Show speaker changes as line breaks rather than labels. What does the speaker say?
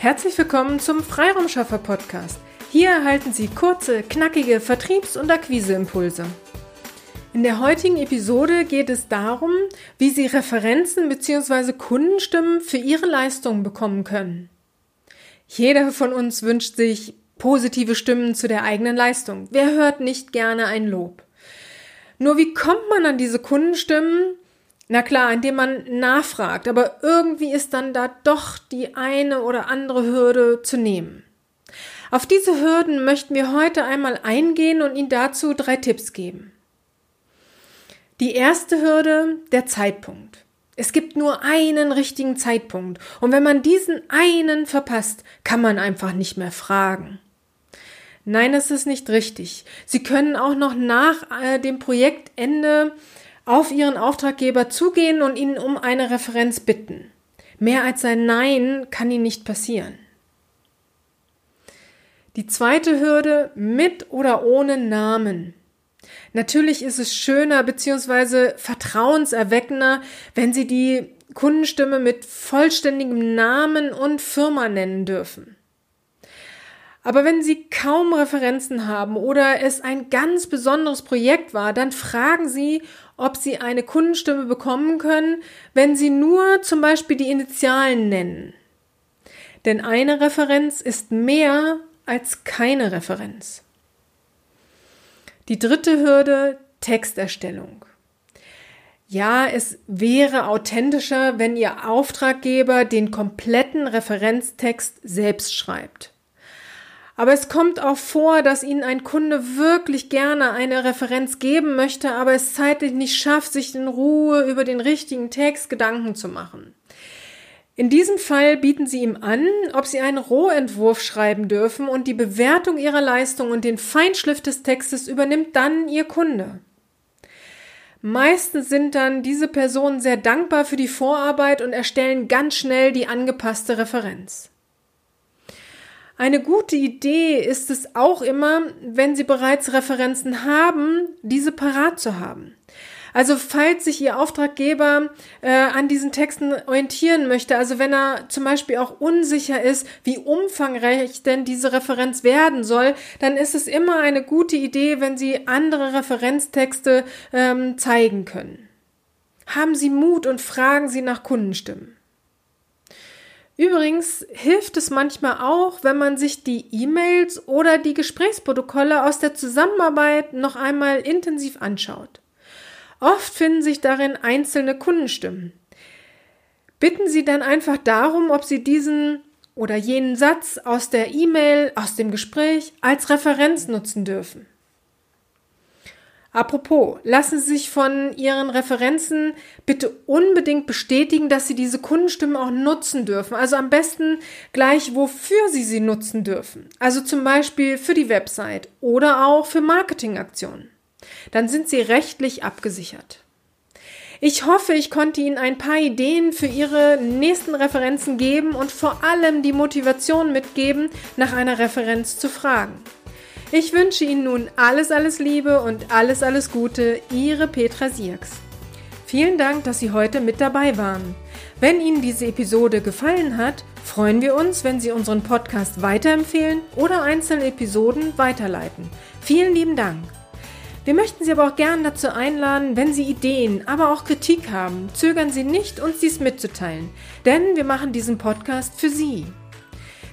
Herzlich willkommen zum Freiraumschaffer Podcast. Hier erhalten Sie kurze, knackige Vertriebs- und Akquiseimpulse. In der heutigen Episode geht es darum, wie Sie Referenzen bzw. Kundenstimmen für Ihre Leistungen bekommen können. Jeder von uns wünscht sich positive Stimmen zu der eigenen Leistung. Wer hört nicht gerne ein Lob? Nur wie kommt man an diese Kundenstimmen? Na klar, indem man nachfragt, aber irgendwie ist dann da doch die eine oder andere Hürde zu nehmen. Auf diese Hürden möchten wir heute einmal eingehen und Ihnen dazu drei Tipps geben. Die erste Hürde, der Zeitpunkt. Es gibt nur einen richtigen Zeitpunkt und wenn man diesen einen verpasst, kann man einfach nicht mehr fragen. Nein, es ist nicht richtig. Sie können auch noch nach äh, dem Projektende auf Ihren Auftraggeber zugehen und ihn um eine Referenz bitten. Mehr als ein Nein kann Ihnen nicht passieren. Die zweite Hürde mit oder ohne Namen. Natürlich ist es schöner bzw. vertrauenserweckender, wenn Sie die Kundenstimme mit vollständigem Namen und Firma nennen dürfen. Aber wenn Sie kaum Referenzen haben oder es ein ganz besonderes Projekt war, dann fragen Sie, ob Sie eine Kundenstimme bekommen können, wenn Sie nur zum Beispiel die Initialen nennen. Denn eine Referenz ist mehr als keine Referenz. Die dritte Hürde, Texterstellung. Ja, es wäre authentischer, wenn Ihr Auftraggeber den kompletten Referenztext selbst schreibt. Aber es kommt auch vor, dass Ihnen ein Kunde wirklich gerne eine Referenz geben möchte, aber es zeitlich nicht schafft, sich in Ruhe über den richtigen Text Gedanken zu machen. In diesem Fall bieten Sie ihm an, ob Sie einen Rohentwurf schreiben dürfen und die Bewertung Ihrer Leistung und den Feinschliff des Textes übernimmt dann Ihr Kunde. Meistens sind dann diese Personen sehr dankbar für die Vorarbeit und erstellen ganz schnell die angepasste Referenz. Eine gute Idee ist es auch immer, wenn Sie bereits Referenzen haben, diese parat zu haben. Also falls sich Ihr Auftraggeber äh, an diesen Texten orientieren möchte, also wenn er zum Beispiel auch unsicher ist, wie umfangreich denn diese Referenz werden soll, dann ist es immer eine gute Idee, wenn Sie andere Referenztexte ähm, zeigen können. Haben Sie Mut und fragen Sie nach Kundenstimmen. Übrigens hilft es manchmal auch, wenn man sich die E-Mails oder die Gesprächsprotokolle aus der Zusammenarbeit noch einmal intensiv anschaut. Oft finden sich darin einzelne Kundenstimmen. Bitten Sie dann einfach darum, ob Sie diesen oder jenen Satz aus der E-Mail, aus dem Gespräch als Referenz nutzen dürfen. Apropos, lassen Sie sich von Ihren Referenzen bitte unbedingt bestätigen, dass Sie diese Kundenstimmen auch nutzen dürfen. Also am besten gleich, wofür Sie sie nutzen dürfen. Also zum Beispiel für die Website oder auch für Marketingaktionen. Dann sind Sie rechtlich abgesichert. Ich hoffe, ich konnte Ihnen ein paar Ideen für Ihre nächsten Referenzen geben und vor allem die Motivation mitgeben, nach einer Referenz zu fragen. Ich wünsche Ihnen nun alles, alles Liebe und alles, alles Gute, Ihre Petra Sierks. Vielen Dank, dass Sie heute mit dabei waren. Wenn Ihnen diese Episode gefallen hat, freuen wir uns, wenn Sie unseren Podcast weiterempfehlen oder einzelne Episoden weiterleiten. Vielen lieben Dank. Wir möchten Sie aber auch gern dazu einladen, wenn Sie Ideen, aber auch Kritik haben, zögern Sie nicht, uns dies mitzuteilen, denn wir machen diesen Podcast für Sie.